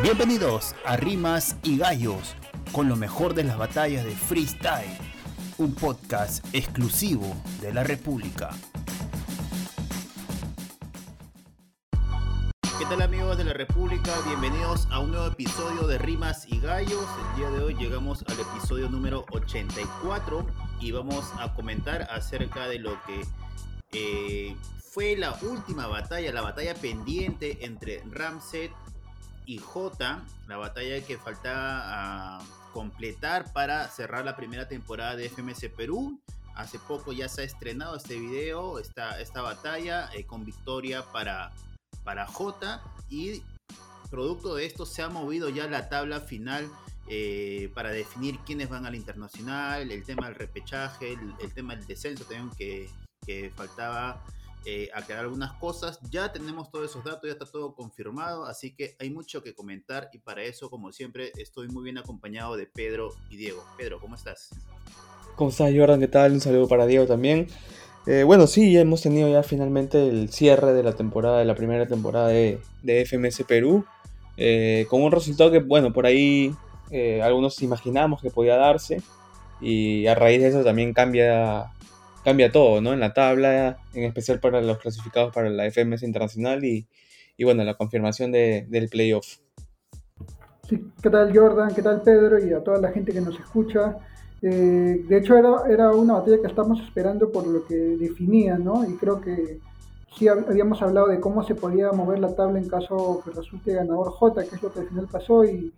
Bienvenidos a Rimas y Gallos, con lo mejor de las batallas de freestyle, un podcast exclusivo de la República. ¿Qué tal amigos de la República? Bienvenidos a un nuevo episodio de Rimas y Gallos. El día de hoy llegamos al episodio número 84 y vamos a comentar acerca de lo que eh, fue la última batalla, la batalla pendiente entre Ramset y J, la batalla que faltaba completar para cerrar la primera temporada de FMS Perú. Hace poco ya se ha estrenado este video, esta, esta batalla eh, con victoria para, para J y producto de esto se ha movido ya la tabla final eh, para definir quiénes van al internacional, el tema del repechaje, el, tema del descenso también que, que faltaba eh, aclarar algunas cosas. Ya tenemos todos esos datos, ya está todo confirmado, así que hay mucho que comentar y para eso, como siempre, estoy muy bien acompañado de Pedro y Diego. Pedro, ¿cómo estás? ¿Cómo estás, Jordan? ¿Qué tal? Un saludo para Diego también. Eh, bueno, sí, ya hemos tenido ya finalmente el cierre de la temporada, de la primera temporada de, FMS Perú, eh, con un resultado que, bueno, por ahí eh, algunos imaginamos que podía darse, y a raíz de eso también cambia cambia todo, ¿no? En la tabla, en especial para los clasificados para la FMS Internacional y, y bueno, la confirmación de, del playoff. Sí, ¿qué tal Jordan? ¿Qué tal Pedro? Y a toda la gente que nos escucha. Eh, de hecho, era, era una batalla que estamos esperando por lo que definía, ¿no? Y creo que sí habíamos hablado de cómo se podía mover la tabla en caso que resulte ganador J, que es lo que al final pasó. Y,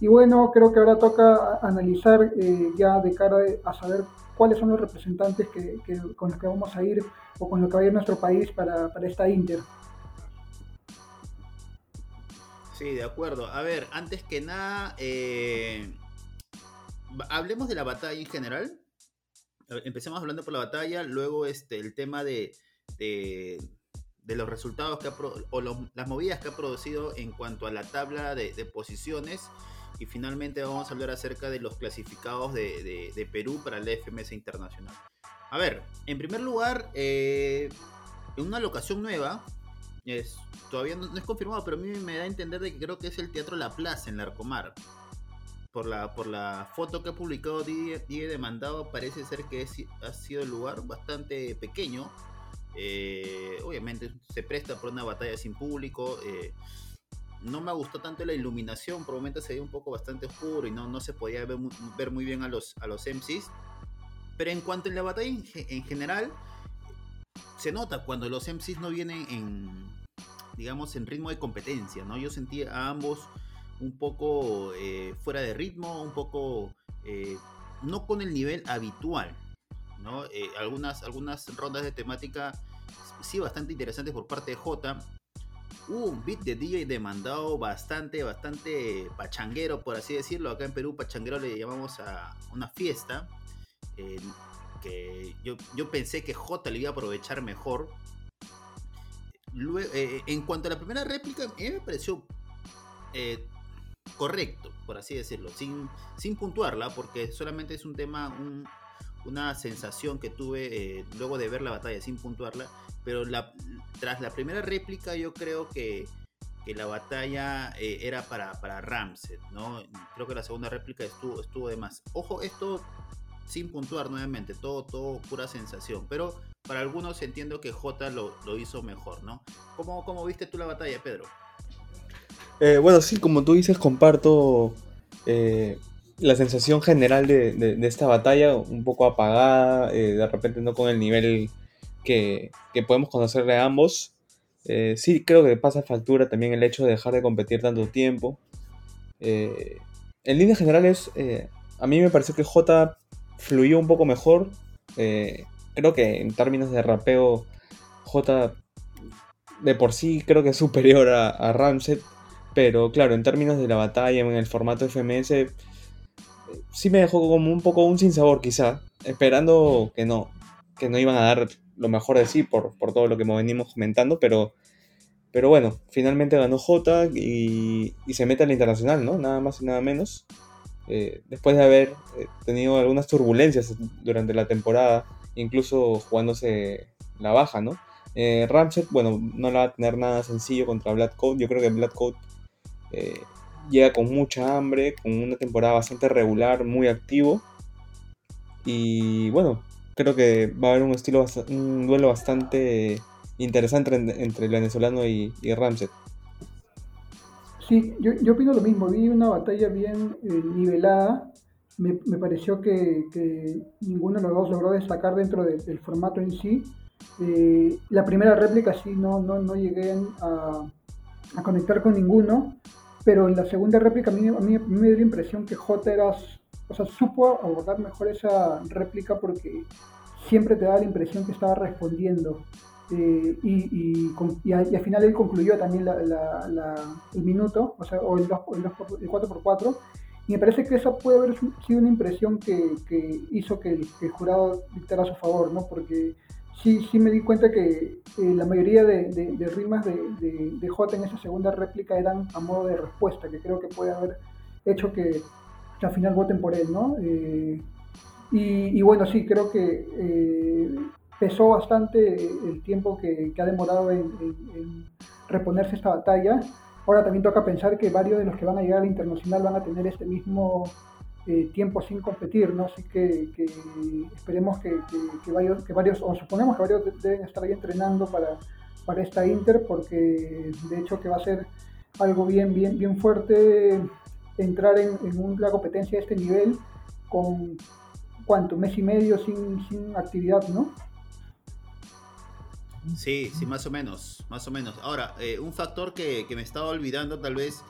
y bueno, creo que ahora toca analizar eh, ya de cara a saber cuáles son los representantes que, con los que vamos a ir o con los que va a ir nuestro país para, para esta Inter. Sí, de acuerdo. A ver, antes que nada, eh, hablemos de la batalla en general. Empecemos hablando por la batalla, luego este, el tema de, de, los resultados que ha, o las movidas que ha producido en cuanto a la tabla de, de posiciones y finalmente vamos a hablar acerca de los clasificados de, Perú para el FMS Internacional. A ver, en primer lugar, eh, en una locación nueva, es, todavía no, es confirmado, pero a mí me da a entender de que creo que es el Teatro La Plaza en Larcomar. Por la, por la foto que ha publicado Die Demandado, parece ser que ha sido el lugar bastante pequeño. Eh, obviamente se presta por una batalla sin público. Eh, no me gustó tanto la iluminación, por momentos se veía un poco bastante oscuro y no, no se podía ver, ver muy bien a los, a los MCs. Pero en cuanto a la batalla en, general, se nota cuando los MCs no vienen en, digamos, en ritmo de competencia, ¿no? Yo sentí a ambos un poco eh, fuera de ritmo, un poco eh, no con el nivel habitual, ¿no? Eh, algunas, algunas rondas de temática sí bastante interesantes por parte de J, hubo un beat de DJ demandado bastante, bastante pachanguero, por así decirlo. Acá en Perú, pachanguero le llamamos a una fiesta. que yo, yo, pensé que J le iba a aprovechar mejor. Eh, en cuanto a la primera réplica, a mí me pareció eh, correcto, por así decirlo, sin, sin puntuarla, porque solamente es un tema, una sensación que tuve eh, luego de ver la batalla, sin puntuarla pero la, tras la primera réplica yo creo que, la batalla eh, era para, para Ramset, ¿no? Creo que la segunda réplica estuvo, estuvo de más. Ojo, esto sin puntuar nuevamente, todo, todo pura sensación, pero para algunos entiendo que J lo, hizo mejor, ¿no? ¿Cómo, ¿Cómo, viste tú la batalla, Pedro? Eh, bueno, sí, como tú dices, comparto eh, la sensación general de, esta batalla, un poco apagada, de repente no con el nivel que, podemos conocer de ambos. Eh, sí, creo que pasa factura también el hecho de dejar de competir tanto tiempo. Eh, en líneas generales, eh, a mí me pareció que J fluyó un poco mejor. creo que en términos de rapeo, J de por sí creo que es superior a, a Ramset. Pero claro, en términos de la batalla, en el formato FMS, sí me dejó como un poco un sinsabor quizá. Esperando que no, que no iban a dar lo mejor de sí por, todo lo que venimos comentando, pero, pero bueno, finalmente ganó J y, se mete a la internacional, ¿no? Nada más y nada menos. Eh, después de haber eh, tenido algunas turbulencias durante la temporada, incluso jugándose la baja, ¿no? Eh, Ramset, bueno, no la va a tener nada sencillo contra Black Coat. Yo creo que Black Coat llega con mucha hambre, con una temporada bastante regular, muy activo. Y bueno, creo que va a haber un estilo, un duelo bastante interesante entre, el venezolano y, y. Sí, yo, yo, opino lo mismo. Vi una batalla bien eh, nivelada. Me, me pareció que, ninguno de los dos logró destacar dentro del formato en sí. Eh, la primera réplica sí, no, no, no llegué a, a, conectar con ninguno, pero en la segunda réplica a mí, a mí, me dio la impresión que J era, o sea, supo abordar mejor esa réplica porque siempre te da la impresión que estaba respondiendo. Eh, y, al final él concluyó también el minuto, o sea, o el, 4x4, y me parece que esa puede haber sido una impresión que, hizo que el, jurado dictara a su favor, ¿no? Porque sí, sí me di cuenta que eh, la mayoría de, rimas de, de, J en esa segunda réplica eran a modo de respuesta, que creo que puede haber hecho que, al final voten por él, ¿no? Eh, y, bueno, sí, creo que pesó bastante el tiempo que, ha demorado en, reponerse esta batalla. Ahora también toca pensar que varios de los que van a llegar al internacional van a tener este mismo eh, tiempo sin competir, ¿no? Así que, esperemos que, varios, que varios, o suponemos que varios deben estar ahí entrenando para, para esta Inter, porque de hecho que va a ser algo bien, bien, bien fuerte entrar en, una competencia de este nivel con cuánto, mes y medio sin, sin actividad, ¿no? Sí, sí, más o menos, más o menos. Ahora, eh, un factor que, me estaba olvidando tal vez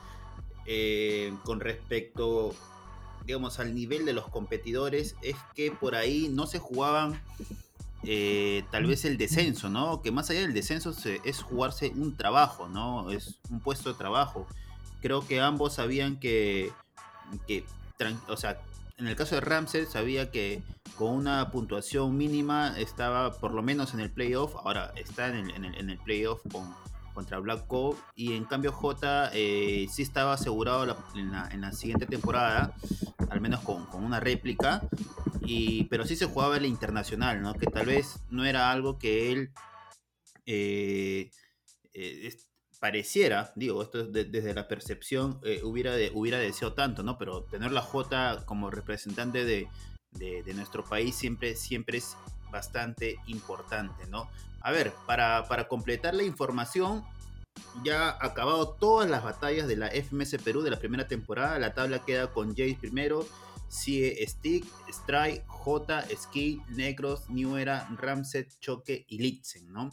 eh, con respecto, digamos, al nivel de los competidores es que por ahí no se jugaban eh, tal vez el descenso, ¿no? Que más allá del descenso es jugarse un trabajo, ¿no? Es un puesto de trabajo. Creo que ambos sabían que, que o sea, en el caso de Ramsey sabía que con una puntuación mínima estaba por lo menos en el playoff, ahora está en el, en el, playoff con, contra Black Code y en cambio J eh, sí estaba asegurado en, la, siguiente temporada, al menos con, una réplica, y, pero sí se jugaba el internacional, ¿no? que tal vez no era algo que él... Eh, eh, pareciera, digo, esto es desde la percepción, eh, hubiera, hubiera deseado tanto, ¿no? Pero tener la J como representante de, nuestro país siempre, siempre es bastante importante, ¿no? A ver, para, completar la información, ya acabado todas las batallas de la FMS Perú de la primera temporada. La tabla queda con Jace primero, sigue Stick, Strike, J, Ski, Negros, New Era, Ramset, Choque y Litzen, ¿no?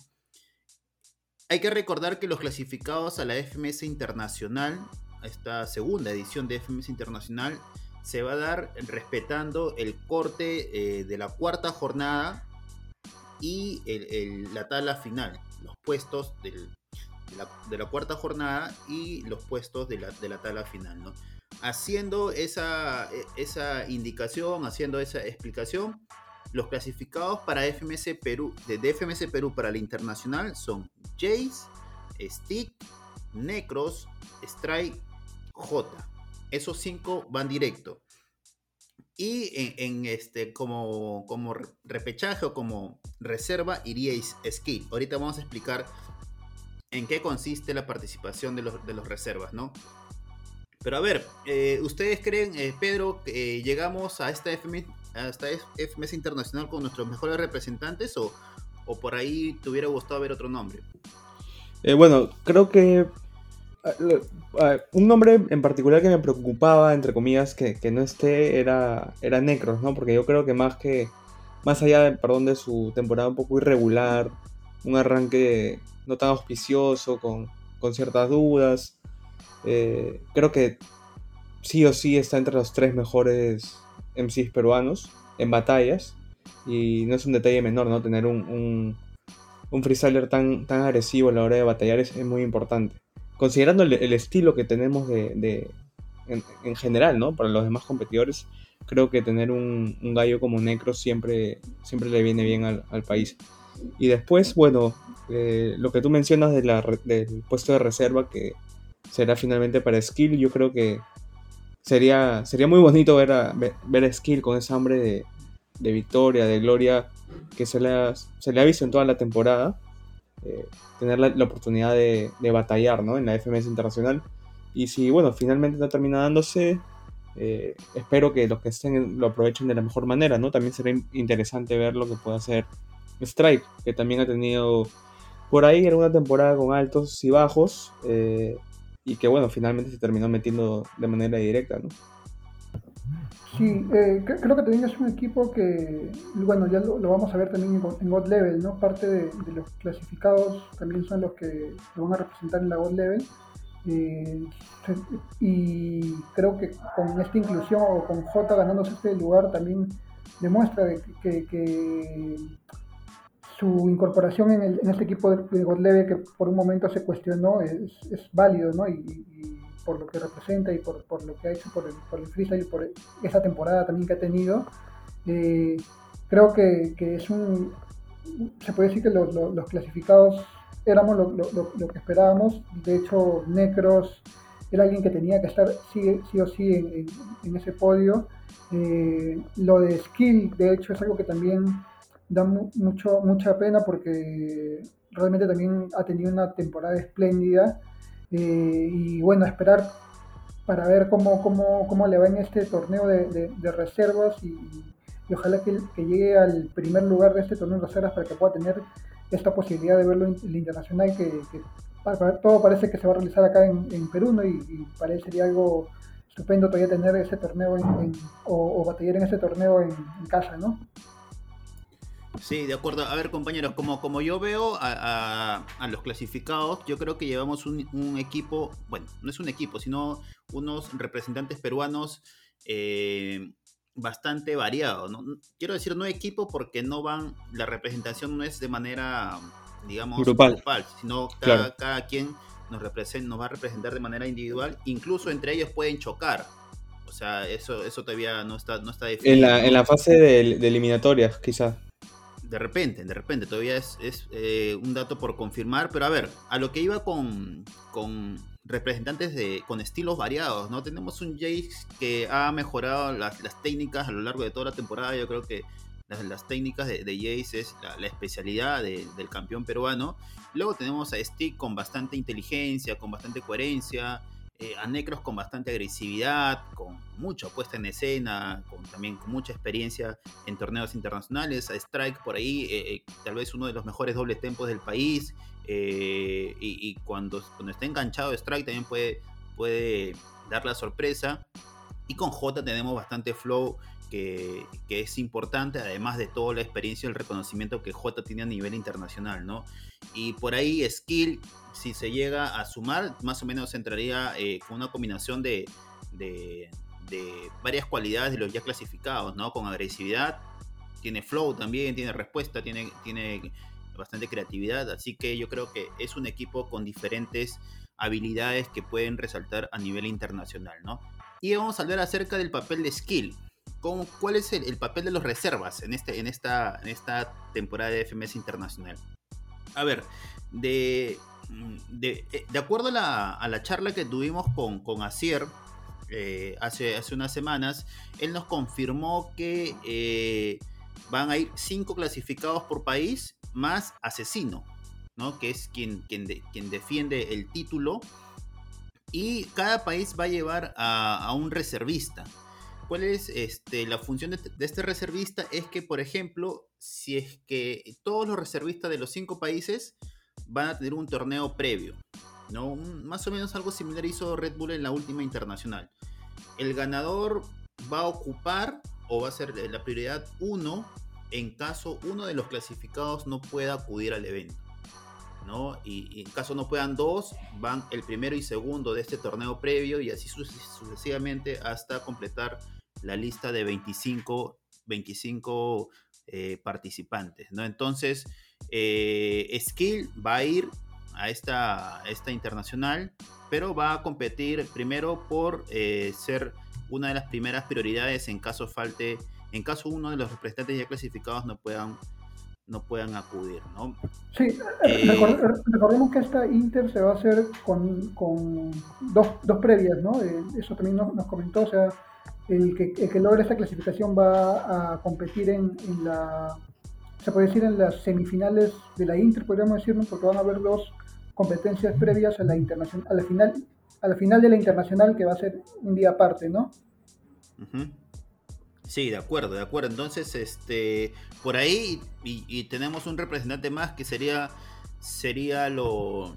Hay que recordar que los clasificados a la FMS Internacional, esta segunda edición de FMS Internacional, se va a dar respetando el corte eh, de la cuarta jornada y la tabla final, los puestos de, la, cuarta jornada y los puestos de la, de la tabla final. ¿no? Haciendo esa, esa indicación, haciendo esa explicación, los clasificados para FMS Perú, de FMS Perú para la internacional son Jace, Stick, Necros, Strike, J. Esos cinco van directo. Y en, este, como, como repechaje o como reserva iríais Skill. Ahorita vamos a explicar en qué consiste la participación de los, de los reservas, ¿no? Pero a ver, eh, ¿ustedes creen, eh, Pedro, que llegamos a esta FMS hasta FMS Internacional con nuestros mejores representantes o, por ahí te hubiera gustado ver otro nombre? Eh, bueno, creo que un nombre en particular que me preocupaba, entre comillas, que, no esté era, era Necros, ¿no? Porque yo creo que más que, más allá de, perdón, de su temporada un poco irregular, un arranque no tan auspicioso, con, ciertas dudas, eh, creo que sí o sí está entre los tres mejores MCs peruanos en batallas. Y no es un detalle menor, ¿no? Tener un, un, freestyler tan, tan agresivo a la hora de batallar es, muy importante. Considerando el, estilo que tenemos de, en, general, ¿no? Para los demás competidores, creo que tener un, gallo como Necro siempre, siempre le viene bien al, país. Y después, bueno, eh, lo que tú mencionas de del puesto de reserva que será finalmente para Skill, yo creo que sería, sería muy bonito ver a, ver, a Skill con esa hambre de, de, victoria, de gloria que se le ha, se le ha visto en toda la temporada. Eh, tener la, oportunidad de, de, batallar ¿no? en la FMS Internacional. Y si, bueno, finalmente no termina dándose, eh, espero que los que estén lo aprovechen de la mejor manera, ¿no? También será interesante ver lo que puede hacer Strike, que también ha tenido por ahí era una temporada con altos y bajos, eh, y que bueno, finalmente se terminó metiendo de manera directa, ¿no? Sí, eh, creo que también es un equipo que, bueno, ya lo, vamos a ver también en, God Level, ¿no? Parte de, los clasificados también son los que lo van a representar en la God Level. Eh, y creo que con esta inclusión o con J ganándose este lugar también demuestra que, su incorporación en, este equipo de, Level que por un momento se cuestionó es, válido, ¿no? y por lo que representa y por, por lo que ha hecho por el, por el freestyle y por esa temporada también que ha tenido. Eh, creo que, que, es un. Se puede decir que los, los, clasificados éramos lo, lo, que esperábamos. De hecho, Necros era alguien que tenía que estar sí, sí o sí en, en, ese podio. Eh, lo de Skill, de hecho, es algo que también da mucho, mucha pena porque realmente también ha tenido una temporada espléndida. Eh, y bueno, esperar para ver cómo, cómo, cómo, le va en este torneo de, de, reservas y, ojalá que, que, llegue al primer lugar de este torneo de reservas para que pueda tener esta posibilidad de verlo en el internacional que, todo parece que se va a realizar acá en, Perú ¿no? y, y parecería algo estupendo todavía tener ese torneo en, o, batallar en ese torneo en casa, ¿no? Sí, de acuerdo. A ver, compañeros, como, como yo veo a, los clasificados, yo creo que llevamos un, equipo, bueno, no es un equipo, sino unos representantes peruanos eh, bastante variados. Quiero decir, no equipo porque no van, la representación no es de manera, digamos, grupal, sino cada, cada quien nos, representa, nos va a representar de manera individual, incluso entre ellos pueden chocar. O sea, eso, eso todavía no está, no está definido. En la, en la fase de, de eliminatorias, quizás de repente, de repente, todavía es, eh, un dato por confirmar, pero a ver, a lo que iba con, con representantes de, con estilos variados, ¿no? Tenemos un Jace que ha mejorado las, técnicas a lo largo de toda la temporada, yo creo que las, técnicas de, Jace es la, especialidad del campeón peruano. Luego tenemos a Stick con bastante inteligencia, con bastante coherencia, eh, a Necros con bastante agresividad, con mucha puesta en escena, con también con mucha experiencia en torneos internacionales, a Strike por ahí, eh, eh, tal vez uno de los mejores dobles tempos del país, y, cuando, cuando está enganchado Strike también puede, puede dar la sorpresa. Y con J tenemos bastante flow que, es importante, además de toda la experiencia y el reconocimiento que J tiene a nivel internacional, ¿no? Y por ahí Skill, si se llega a sumar, más o menos entraría eh, con una combinación de, varias cualidades de los ya clasificados, ¿no? Con agresividad, tiene flow también, tiene respuesta, tiene, tiene bastante creatividad, así que yo creo que es un equipo con diferentes habilidades que pueden resaltar a nivel internacional, ¿no? Y vamos a hablar acerca del papel de Skill. ¿Cuál es el, papel de los reservas en, este, esta, temporada de FMS Internacional? A ver, de, de, eh, acuerdo a la, charla que tuvimos con, con eh, hace, unas semanas, él nos confirmó que eh, van a ir cinco clasificados por país más Asesino, ¿no? que es quien defiende el título. Y cada país va a llevar a un reservista. ¿Cuál es este, la función de, este reservista? Es que, por ejemplo, si es que todos los reservistas de los cinco países van a tener un torneo previo, ¿no? más o menos algo similar hizo Red Bull en la última internacional. El ganador va a ocupar o va a ser la prioridad uno en caso uno de los clasificados no pueda acudir al evento. ¿no? Y, en caso no puedan dos, van el primero y segundo de este torneo previo y así sucesivamente hasta completar la lista de 25, 25 eh, participantes, ¿no? Entonces, eh, Skill va a ir a esta, esta internacional, pero va a competir primero por eh, ser una de las primeras prioridades en caso falte, en caso uno de los representantes ya clasificados no puedan no puedan acudir, ¿no? Sí, recordemos que esta Inter se va a hacer con, con dos, dos, previas, ¿no? eso también nos, nos, comentó, o sea, el que, el que logre esta clasificación va a competir en, la, se puede decir, en las semifinales de la Inter, podríamos decirlo, porque van a haber dos competencias previas a la a la final a la final de la internacional que va a ser un día aparte, ¿no? Sí, de acuerdo, de acuerdo. Entonces, este, por ahí y, tenemos un representante más que sería, sería lo,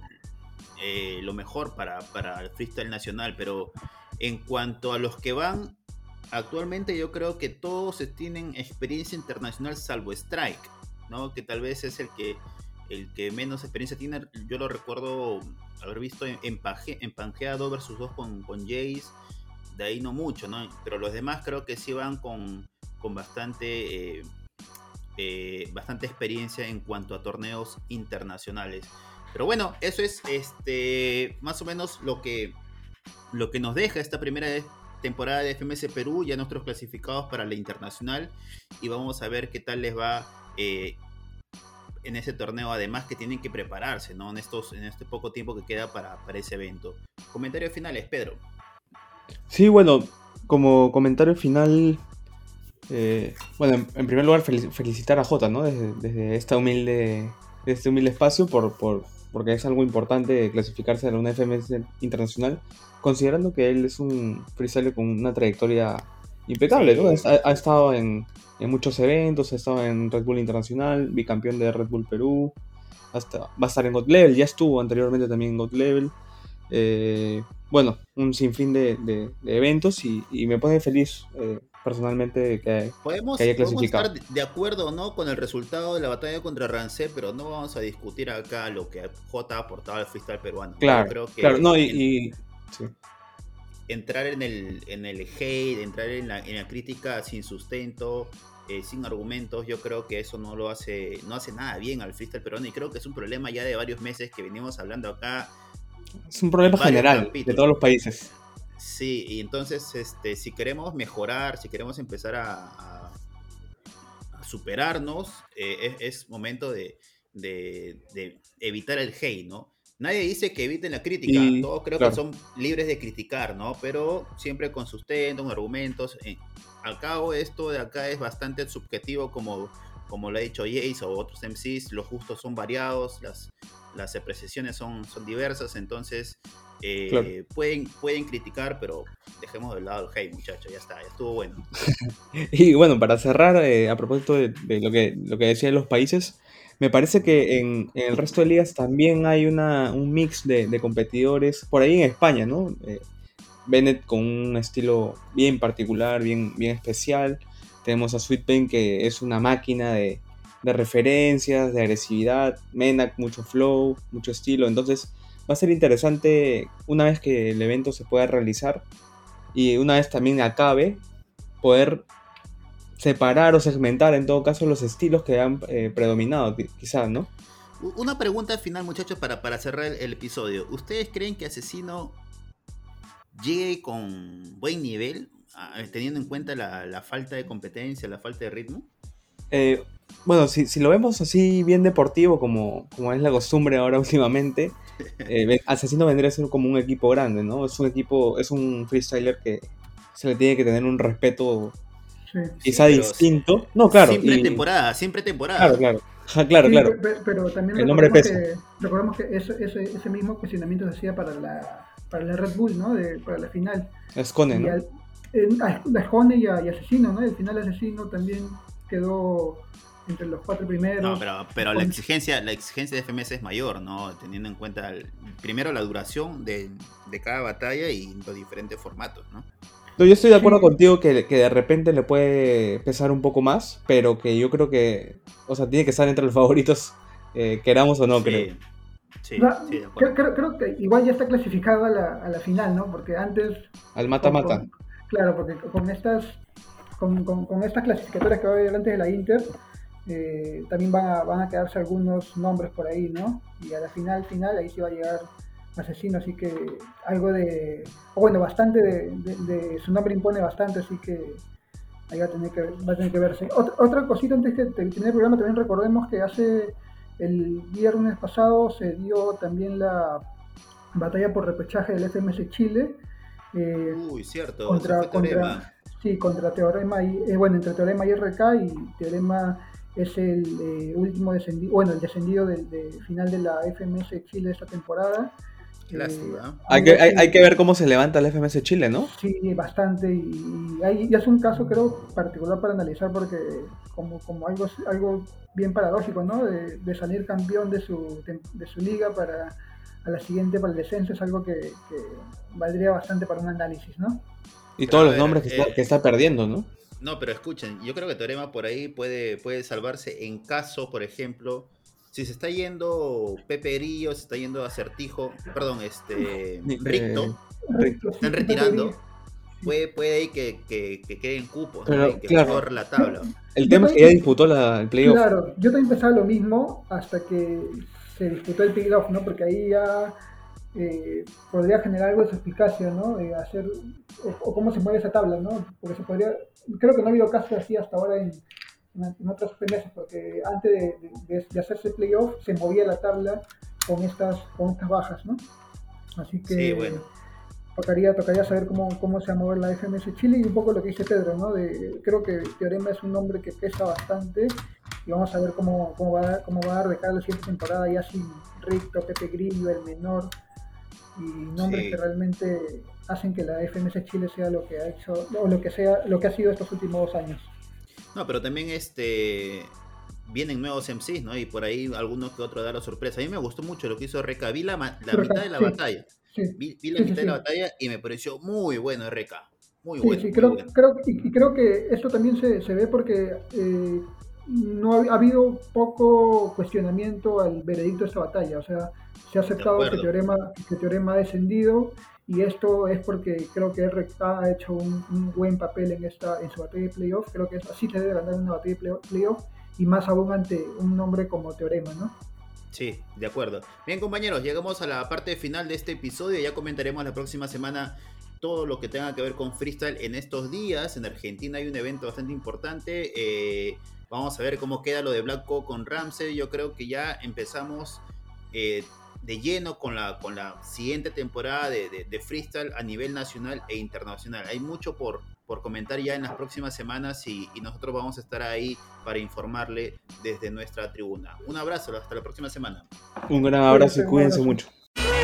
eh, lo mejor para, para el freestyle nacional, pero en cuanto a los que van, actualmente yo creo que todos tienen experiencia internacional salvo Strike, ¿no? Que tal vez es el que el que menos experiencia tiene. Yo lo recuerdo haber visto en, en, versus 2 con, con Jace. De ahí no mucho, ¿no? Pero los demás creo que sí van con, con bastante, eh, eh, bastante experiencia en cuanto a torneos internacionales. Pero bueno, eso es este, más o menos lo que, lo que nos deja esta primera temporada de FMS Perú, ya nuestros clasificados para la internacional y vamos a ver qué tal les va eh, en ese torneo, además que tienen que prepararse, ¿no? En, estos, en este poco tiempo que queda para, para ese evento. Comentarios finales, Pedro. Sí, bueno, como comentario final, eh, bueno, en, primer lugar felicitar a Jota, ¿no? Desde, desde, esta humilde, este humilde espacio por, por, porque es algo importante clasificarse a una FMS internacional, considerando que él es un freestyler con una trayectoria impecable, ¿no? Ha, estado en, en, muchos eventos, ha estado en Red Bull Internacional, bicampeón de Red Bull Perú, hasta, va a estar en God Level, ya estuvo anteriormente también en God Level. Eh, bueno, un sinfín de, de, eventos y, y, me pone feliz eh, personalmente que, podemos, haya clasificado. Podemos estar de acuerdo o no con el resultado de la batalla contra Rancé, pero no vamos a discutir acá lo que J ha aportado al freestyle peruano. Claro, creo que claro, no, y, entrar en el, en el hate, entrar en la, en la crítica sin sustento, eh, sin argumentos, yo creo que eso no lo hace, no hace nada bien al freestyle peruano y creo que es un problema ya de varios meses que venimos hablando acá. Es un problema general de todos los países. Sí, y entonces, este, si queremos mejorar, si queremos empezar a, superarnos, eh, es, momento de, evitar el hate, ¿no? Nadie dice que eviten la crítica, todos creo que son libres de criticar, ¿no? Pero siempre con sustento, con argumentos. Eh, al cabo, esto de acá es bastante subjetivo, como, como lo ha dicho Jace o otros MCs, los gustos son variados, las, las apreciaciones son, son diversas, entonces eh, pueden, pueden criticar, pero dejemos de lado el hate, muchachos, ya está, ya estuvo bueno. y bueno, para cerrar, eh, a propósito de, lo, que, lo que decían los países, me parece que en, el resto de ligas también hay una, un mix de, competidores, por ahí en España, ¿no? Eh, Bennett con un estilo bien particular, bien, bien especial. Tenemos a Sweet Pain que es una máquina de, de referencias, de agresividad. Menak, mucho flow, mucho estilo. Entonces, va a ser interesante una vez que el evento se pueda realizar y una vez también acabe, poder separar o segmentar en todo caso los estilos que han eh, predominado, quizás, ¿no? Una pregunta final, muchachos, para, para cerrar el, episodio. ¿Ustedes creen que Asesino llegue con buen nivel, teniendo en cuenta la, la falta de competencia, la falta de ritmo? Eh, bueno, si, si, lo vemos así bien deportivo, como, como es la costumbre ahora últimamente, eh, Asesino vendría a ser como un equipo grande, ¿no? Es un equipo, es un freestyler que se le tiene que tener un respeto quizá distinto. No, claro. Siempre temporada, siempre temporada. Claro, claro. claro, claro. Pero, también el nombre pesa. Que, recordemos que ese, ese, mismo cuestionamiento se hacía para la, para la Red Bull, ¿no? De, para la final. Escone, ¿no? a Escone y, y Asesino, ¿no? El final Asesino también quedó entre los cuatro primeros. No, pero, pero la exigencia, la exigencia de FMS es mayor, ¿no? Teniendo en cuenta primero la duración de, cada batalla y los diferentes formatos, ¿no? yo estoy de acuerdo contigo que, de repente le puede pesar un poco más, pero que yo creo que, o sea, tiene que estar entre los favoritos, eh, queramos o no, creo. Sí, sí, de acuerdo. Creo, creo, que igual ya está clasificado a la, a la final, ¿no? Porque antes... Al mata-mata. Claro, porque con estas con, con, estas clasificatorias que va a haber delante de la Inter, eh, también van a, van a quedarse algunos nombres por ahí, ¿no? Y a la final, final, ahí sí va a llegar Asesino, así que algo de, bueno, bastante de, su nombre impone bastante, así que ahí va a tener que, va a tener que verse. Otra, cosita antes que termine el programa, también recordemos que hace el viernes pasado se dio también la batalla por repechaje del FMS Chile. Eh, Uy, cierto, contra, contra, sí, contra Teorema y, eh, bueno, entre Teorema y RK y Teorema es el eh, último descendido, bueno, el descendido del de final de la FMS Chile esta temporada. Lástima. hay, que, hay, que ver cómo se levanta el FMS Chile, ¿no? Sí, bastante. Y, y, es un caso, creo, particular para analizar porque como, como algo, algo bien paradójico, ¿no? De, de salir campeón de su, de, su liga para a la siguiente para el descenso es algo que, valdría bastante para un análisis, ¿no? Y todos los nombres que, está, eh, que está perdiendo, ¿no? No, pero escuchen, yo creo que Teorema por ahí puede, puede salvarse en caso, por ejemplo, si se está yendo Pepe Grillo, se está yendo Acertijo, perdón, este Ricto, están retirando, puede, puede que, que, que queden cupos, Pero, que claro, la tabla. El tema es que ya disputó la, el playoff. Claro, yo también pensaba lo mismo hasta que se disputó el playoff, ¿no? Porque ahí ya eh, podría generar algo de suspicacia, ¿no? hacer, o, cómo se mueve esa tabla, ¿no? Porque se podría, creo que no ha habido casos así hasta ahora en, en otros meses, porque antes de, de, hacerse playoff se movía la tabla con estas, con estas bajas, ¿no? Así que tocaría, tocaría saber cómo, cómo se va a mover la FMS Chile y un poco lo que dice Pedro, ¿no? De, creo que Teorema es un nombre que pesa bastante y vamos a ver cómo, cómo, va, a, cómo va a dar de cara a la siguiente temporada ya sin Ricto, Pepe Grillo, el menor y nombres que realmente hacen que la FMS Chile sea lo que ha hecho o lo que sea lo que ha sido estos últimos dos años. No, pero también este vienen nuevos MCs, ¿no? Y por ahí algunos que otros da la sorpresa. A mí me gustó mucho lo que hizo Reca. Vi la, mitad de la batalla. Vi, la mitad de la batalla y me pareció muy bueno Reca. Muy bueno. Sí, creo, Creo, y, creo que esto también se, se ve porque eh, no ha, habido poco cuestionamiento al veredicto de esta batalla. O sea, se ha aceptado que Teorema, que Teorema ha descendido y esto es porque creo que RK ha hecho un, buen papel en esta en su batalla de playoff. Creo que así se debe ganar una batalla de playoff y más aún ante un nombre como Teorema, ¿no? Sí, de acuerdo. Bien, compañeros, llegamos a la parte final de este episodio. Ya comentaremos la próxima semana todo lo que tenga que ver con freestyle en estos días. En Argentina hay un evento bastante importante. Eh, vamos a ver cómo queda lo de Black con Ramsey. Yo creo que ya empezamos eh, de lleno con la, con la siguiente temporada de, de, freestyle a nivel nacional e internacional. Hay mucho por, por comentar ya en las próximas semanas y, y, nosotros vamos a estar ahí para informarle desde nuestra tribuna. Un abrazo, hasta la próxima semana. Un gran abrazo y cuídense mucho.